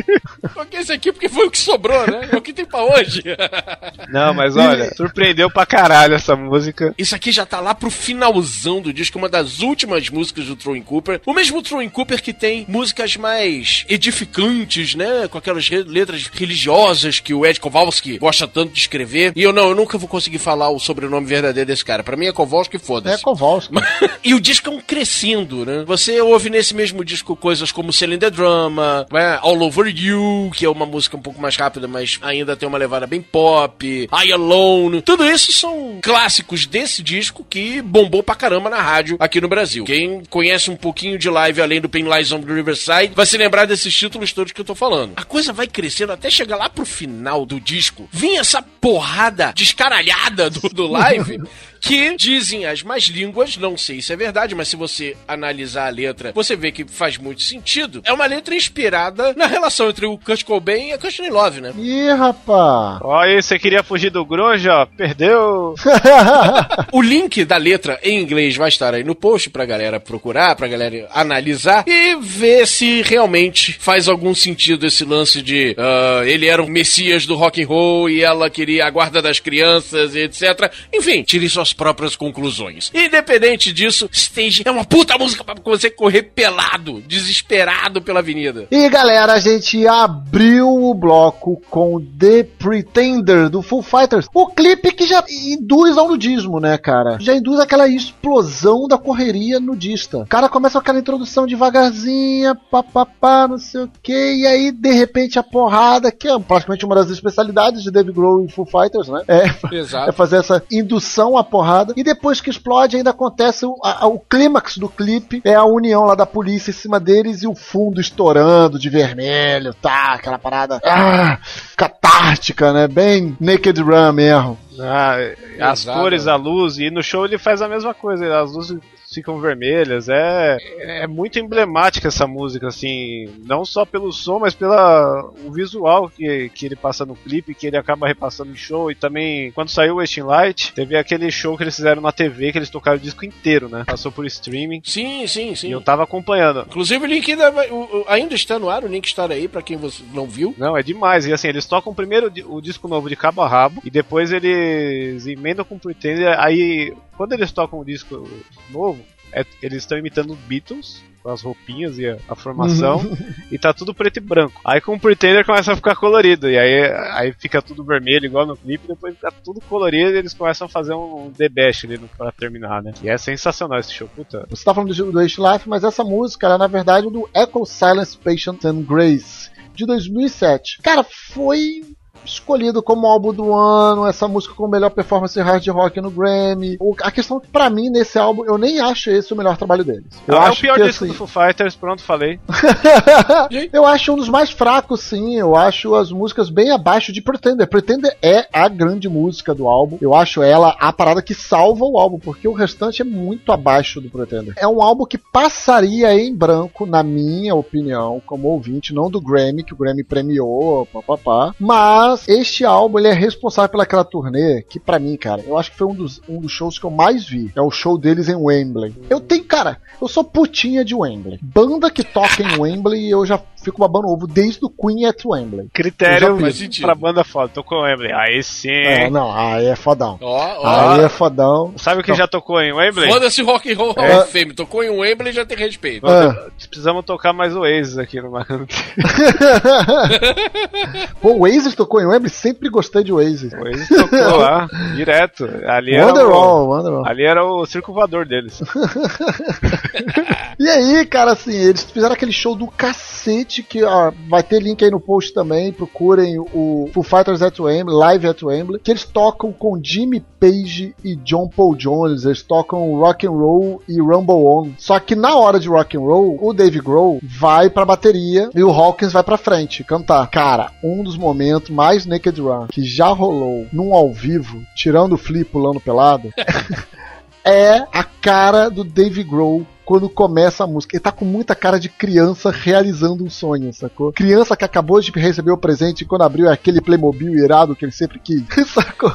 [SPEAKER 2] Toquei esse aqui porque foi o que sobrou, né? É o que tem pra hoje.
[SPEAKER 6] Não, mas olha, surpreendeu pra caralho essa música.
[SPEAKER 2] Isso aqui já tá lá pro finalzão do disco, uma das últimas músicas do Throwing Cooper. O mesmo Throwing Cooper que tem músicas mais edificantes, né? Com aquelas letras religiosas que o Ed Kowalski gosta tanto de escrever. E eu não, eu nunca vou conseguir falar o sobrenome verdadeiro desse cara. Pra mim é Kowalski,
[SPEAKER 1] É
[SPEAKER 2] foda-se.
[SPEAKER 1] Kowalski.
[SPEAKER 2] E o disco é um crescendo, né? Você ouve nesse mesmo disco coisas como Selling the Drama, né? All Over You, que é uma música um pouco mais rápida, mas ainda tem uma levada bem pop, I Alone. Tudo isso são clássicos desse disco que bombou pra caramba na rádio aqui no Brasil. Quem conhece um pouquinho de live além do Pain Lies on the Riverside vai se lembrar desses títulos todos que eu tô falando. A coisa vai crescendo até chegar lá pro final do disco. Vinha essa porrada descaralhada do, do live. Que dizem as más línguas, não sei se é verdade, mas se você analisar a letra, você vê que faz muito sentido. É uma letra inspirada na relação entre o Kurt Cobain e a Courtney Love, né?
[SPEAKER 1] Ih, rapaz.
[SPEAKER 6] Ó, aí você queria fugir do grunge, ó, perdeu.
[SPEAKER 2] O link da letra em inglês vai estar aí no post pra galera procurar, pra galera analisar e ver se realmente faz algum sentido esse lance de ah, ele era o messias do rock and roll e ela queria a guarda das crianças e etc. Enfim, tire suas próprias conclusões. Independente disso, Stage é uma puta música pra você correr pelado, desesperado pela avenida.
[SPEAKER 1] E galera, a gente abriu o bloco com The Pretender do Full Fighters. O clipe que já induz ao nudismo, né, cara? Já induz aquela explosão da correria nudista. O cara começa com aquela introdução devagarzinha, papapá, não sei o que, e aí de repente a porrada, que é praticamente uma das especialidades de Dave Grohl e Full Fighters, né? É, é fazer essa indução à porrada. E depois que explode, ainda acontece o, a- o clímax do clipe: é a união lá da polícia em cima deles e o fundo estourando de vermelho, tá? Aquela parada ah, catártica, né? Bem Naked Run mesmo.
[SPEAKER 6] Ah, as
[SPEAKER 2] Exato.
[SPEAKER 6] cores, a luz, e no show ele faz a mesma coisa, as luzes ficam vermelhas, é, é muito emblemática essa música, assim, não só pelo som, mas pela o visual que, que ele passa no clipe, que ele acaba repassando em show, e também, quando saiu o Wasting Light, teve aquele show que eles fizeram na TV, que eles tocaram o disco inteiro, né, passou por streaming,
[SPEAKER 2] Sim, sim,
[SPEAKER 6] e
[SPEAKER 2] sim.
[SPEAKER 6] eu tava acompanhando.
[SPEAKER 2] Inclusive o link ainda, vai- o- o- ainda está no ar, o link está aí pra quem você não viu.
[SPEAKER 6] Não, é demais. E assim, eles tocam primeiro o disco novo de cabo a rabo e depois eles emendam com Pretender. Aí, quando eles tocam o disco novo, é- eles estão imitando Beatles, com as roupinhas e a, a formação, e tá tudo preto e branco. Aí com o Pretender começa a ficar colorido, e aí, aí fica tudo vermelho, igual no clipe, depois fica tudo colorido e eles começam a fazer um The Best ali pra terminar, né? E é sensacional esse show, puta.
[SPEAKER 1] Você tá falando do, do Life, mas essa música ela é, na verdade, do Echo Silence Patient and Grace, de 2007. Cara, foi escolhido como álbum do ano, essa música com melhor performance hard rock no Grammy. O- a questão que, pra mim, nesse álbum, eu nem acho esse o melhor trabalho deles. Eu
[SPEAKER 6] é o
[SPEAKER 1] acho
[SPEAKER 6] pior
[SPEAKER 1] que,
[SPEAKER 6] disco
[SPEAKER 1] assim,
[SPEAKER 6] do Foo Fighters, pronto, falei.
[SPEAKER 1] eu acho um dos mais fracos, sim. Eu acho as músicas bem abaixo de Pretender. Pretender é a grande música do álbum. Eu acho ela a parada que salva o álbum, porque o restante é muito abaixo do Pretender. É um álbum que passaria em branco, na minha opinião, como ouvinte, não do Grammy, que o Grammy premiou, papapá. Mas este álbum ele é responsável pelaquela turnê que, pra mim, cara, eu acho que foi um dos, um dos shows que eu mais vi. É o show deles em Wembley. Eu tenho, cara, eu sou putinha de Wembley. Banda que toca em Wembley, eu já fico babando ovo desde o Queen at Wembley.
[SPEAKER 6] Critério pra banda foda. Tocou Wembley. Aí sim.
[SPEAKER 1] É, não, aí é fodão.
[SPEAKER 2] Ó, ó.
[SPEAKER 1] Aí é fodão.
[SPEAKER 6] Sabe quem
[SPEAKER 1] Não.
[SPEAKER 6] já tocou em Wembley?
[SPEAKER 2] Foda-se Rock and Roll
[SPEAKER 1] É.
[SPEAKER 2] of Fame. Tocou em Wembley já tem respeito.
[SPEAKER 1] Ah.
[SPEAKER 6] Precisamos tocar mais o Oasis aqui no Macano.
[SPEAKER 1] Pô, o Oasis tocou em Wembley? Sempre gostei de Oasis.
[SPEAKER 6] O Oasis tocou lá, direto. Ali era,
[SPEAKER 1] Wonderwall,
[SPEAKER 6] o,
[SPEAKER 1] Wonderwall.
[SPEAKER 6] ali era o circo voador deles.
[SPEAKER 1] E aí, cara, assim, eles fizeram aquele show do cacete que ó, vai ter link aí no post também. Procurem o Foo Fighters at Wembley, Live at Wembley, que eles tocam com Jimmy Page e John Paul Jones. Eles tocam Rock and Roll e Rumble On. Só que na hora de Rock and Roll, o Dave Grohl vai pra bateria e o Hawkins vai pra frente cantar. Cara, um dos momentos mais Naked Run que já rolou num ao vivo, tirando o Flea pulando pelado, é a cara do Dave Grohl quando começa a música. Ele tá com muita cara de criança realizando um sonho, sacou? Criança que acabou de receber o presente e quando abriu é aquele Playmobil irado que ele sempre quis, sacou?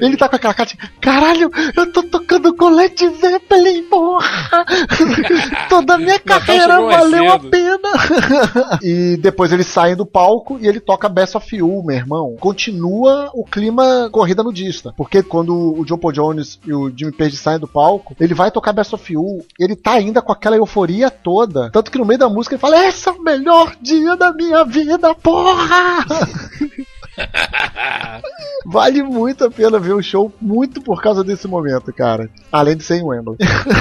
[SPEAKER 1] Ele tá com aquela cara de, caralho, eu tô tocando com Led Zeppelin, porra! Toda a minha
[SPEAKER 2] Natal
[SPEAKER 1] carreira valeu a pena! e depois eles saem do palco e ele toca Best of You, meu irmão. Continua o clima corrida nudista. Porque quando o John Paul Jones e o Jimmy Page saem do palco, ele vai tocar Best of You, ele tá ainda com aquela euforia toda. Tanto que no meio da música ele fala: Esse é o melhor dia da minha vida, porra! vale muito a pena ver o show, muito por causa desse momento, cara. Além de ser em Wembley.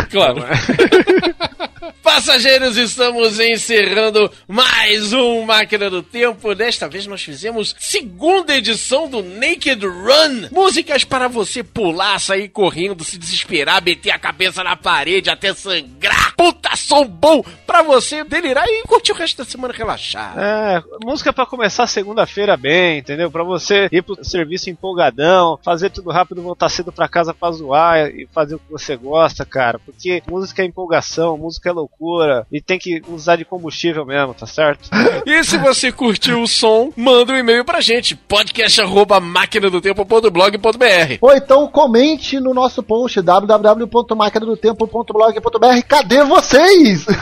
[SPEAKER 2] Claro. Passageiros, estamos encerrando mais um Máquina do Tempo. Desta vez nós fizemos segunda edição do Naked Run. Músicas para você pular, sair correndo, se desesperar, meter a cabeça na parede até sangrar. Puta som bom pra você delirar e curtir o resto da semana relaxar.
[SPEAKER 6] É, música pra começar segunda-feira bem, entendeu? Pra você ir pro serviço empolgadão, fazer tudo rápido, voltar cedo pra casa pra zoar e fazer o que você gosta, cara. Porque música é empolgação, música é loucura e tem que usar de combustível mesmo, tá certo?
[SPEAKER 2] E se você curtiu o som, manda um e-mail pra gente, podcast@maquinadotempo.blog.br.
[SPEAKER 1] Ou então comente no nosso post www.maquinadotempo.blog.br. Cadê vocês?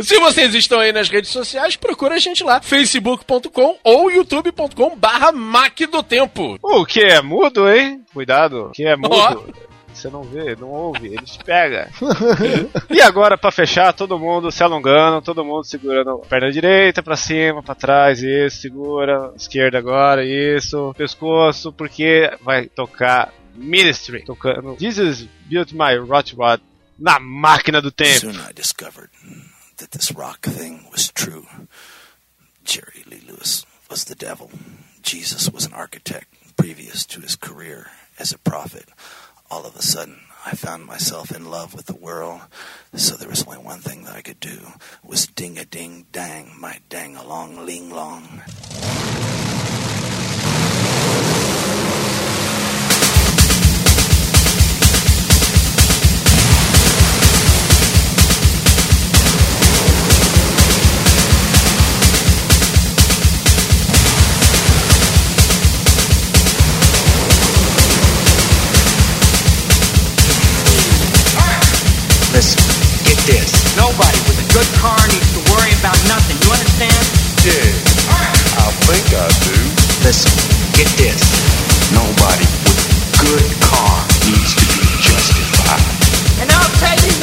[SPEAKER 2] Se vocês estão aí nas redes sociais, procura a gente lá, facebook.com ou youtube.com barra Mac do Tempo.
[SPEAKER 6] O que é mudo, hein? Cuidado, o que é mudo.
[SPEAKER 2] Ó.
[SPEAKER 6] Você não vê, não ouve, ele te pega. e agora, pra fechar, todo mundo se alongando, todo mundo segurando a perna direita pra cima, pra trás, isso, segura, esquerda agora, isso, pescoço, porque vai tocar Ministry, tocando Jesus Built My Rot Rod na máquina do tempo.
[SPEAKER 11] Soon I discovered that this rock thing was true. Jerry Lee Lewis was the devil. Jesus was an architect previous to his career as a prophet. All of a sudden, I found myself in love with the world. So there was only one thing that I could do was ding a ding dang my dang along ling long.
[SPEAKER 12] Listen, get this. Nobody with a good car needs to worry about nothing. You understand?
[SPEAKER 13] Yeah, I think I do.
[SPEAKER 12] Listen, get this. Nobody with a good car needs to be justified. And I'll tell you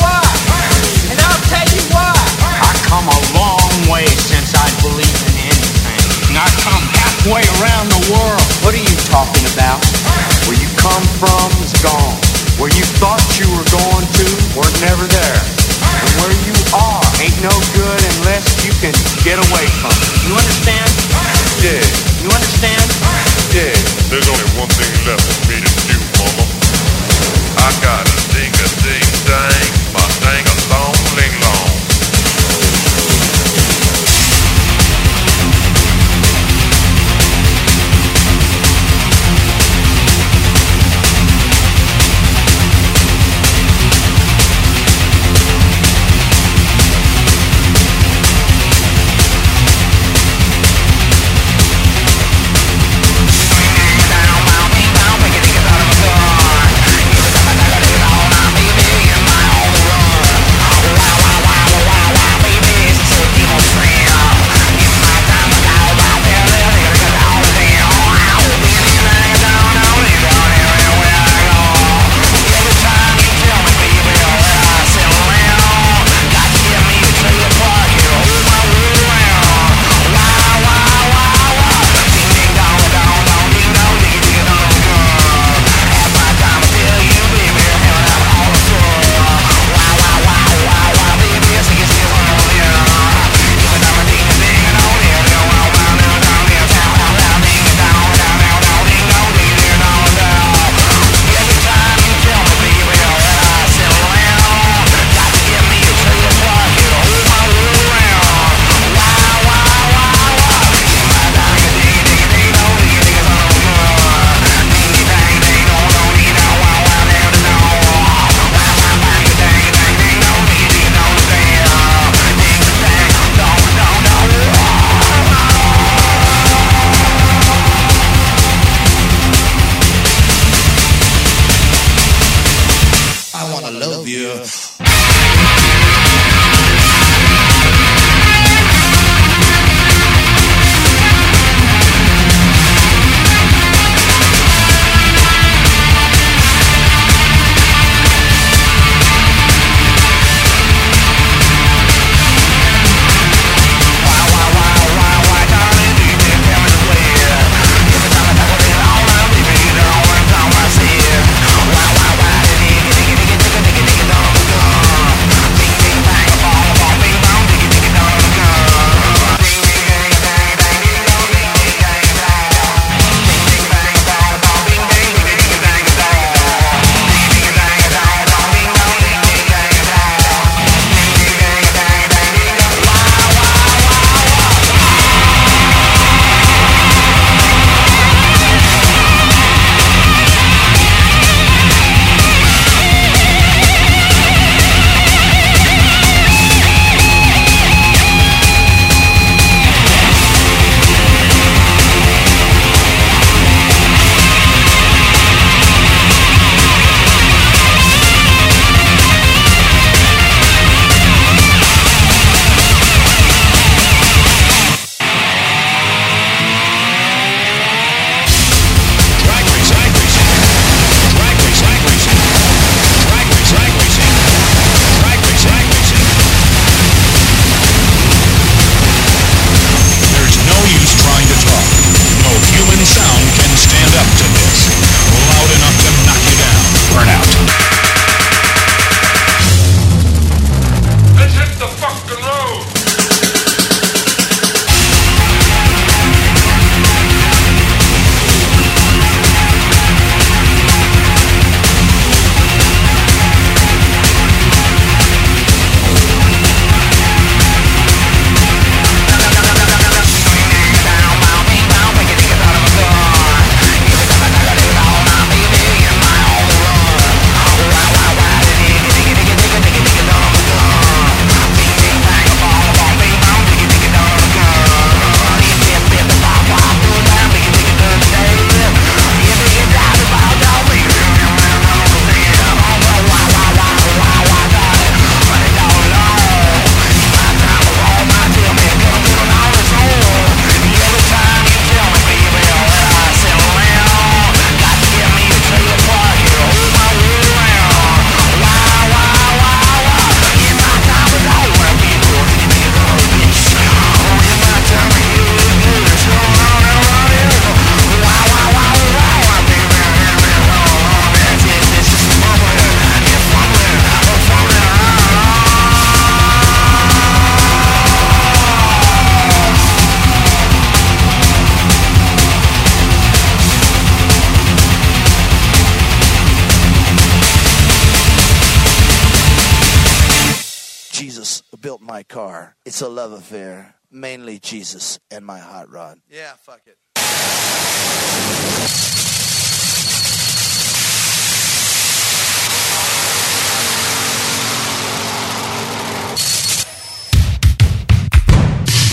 [SPEAKER 11] mainly Jesus and my hot rod. Yeah, fuck it.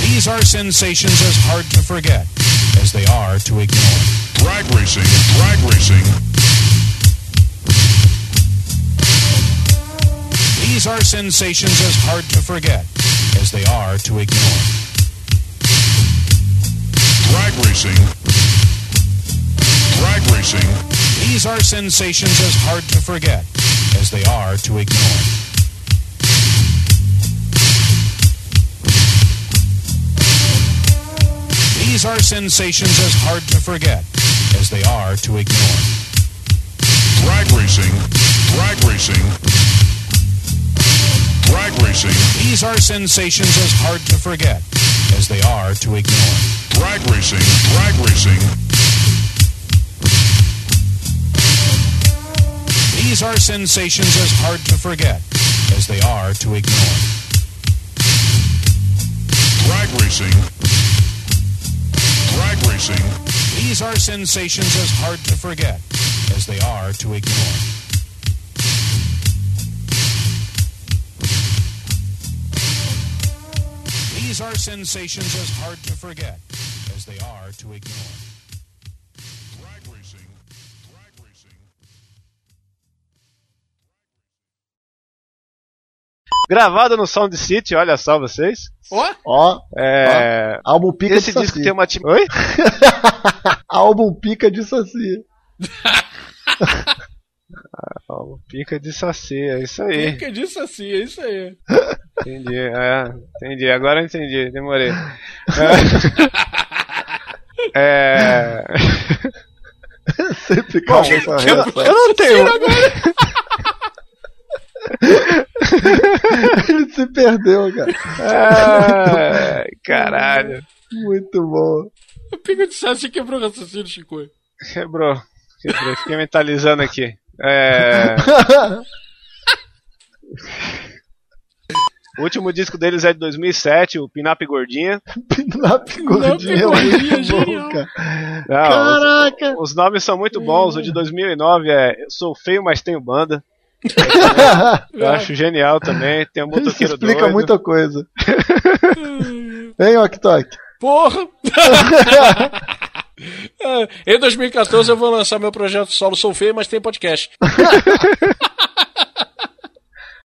[SPEAKER 14] These are sensations as hard to forget as they are to ignore.
[SPEAKER 13] Drag racing, drag racing.
[SPEAKER 14] These are sensations as hard to forget as they are to ignore.
[SPEAKER 13] Drag racing. Drag racing.
[SPEAKER 14] These are sensations as hard to forget as they are to ignore. These are sensations as hard to forget as they are to ignore.
[SPEAKER 13] Drag racing. Drag racing. Drag racing.
[SPEAKER 14] These are sensations as hard to forget as they are to ignore.
[SPEAKER 13] Drag racing. Drag racing.
[SPEAKER 14] These are sensations as hard to forget as they are to ignore.
[SPEAKER 13] Drag racing. Drag racing.
[SPEAKER 14] These are sensations as hard to forget as they are to ignore. These are sensations as hard to forget as they are to ignore.
[SPEAKER 13] Drag racing. Drag racing.
[SPEAKER 6] Gravado no Sound City, olha só vocês.
[SPEAKER 2] Ó,
[SPEAKER 1] Ó,
[SPEAKER 6] É.
[SPEAKER 1] ó, álbum pica
[SPEAKER 6] Esse
[SPEAKER 1] de
[SPEAKER 6] disco
[SPEAKER 1] Saci.
[SPEAKER 6] tem uma. tim- Oi?
[SPEAKER 1] álbum pica de Saci.
[SPEAKER 6] Ó, Pica de Saci, é isso aí.
[SPEAKER 2] fica disso assim, é isso aí.
[SPEAKER 6] Entendi, é, entendi. Agora eu entendi, demorei. É. é...
[SPEAKER 1] Sempre calma essa
[SPEAKER 6] Eu,
[SPEAKER 1] reação.
[SPEAKER 6] eu não tenho.
[SPEAKER 1] Ele se perdeu, cara.
[SPEAKER 6] Caralho.
[SPEAKER 1] Muito bom.
[SPEAKER 2] O pico de Sassi quebrou o raciocínio, Chico.
[SPEAKER 6] Quebrou. Quebrou. Fiquei mentalizando aqui. É. O último disco deles é de 2007, o Pinap Gordinha.
[SPEAKER 1] Pinap Gordinha é muito bom, cara.
[SPEAKER 6] Não,
[SPEAKER 1] Caraca!
[SPEAKER 6] Os, os nomes são muito bons. O de 2009 é Eu Sou Feio, mas Tenho Banda. Eu acho genial também. Tem o
[SPEAKER 1] Isso explica
[SPEAKER 6] Doido.
[SPEAKER 1] muita coisa. Vem, Ok Tok.
[SPEAKER 2] Porra! É, em 2014 eu vou lançar meu projeto solo Sou Feio, mas tem podcast.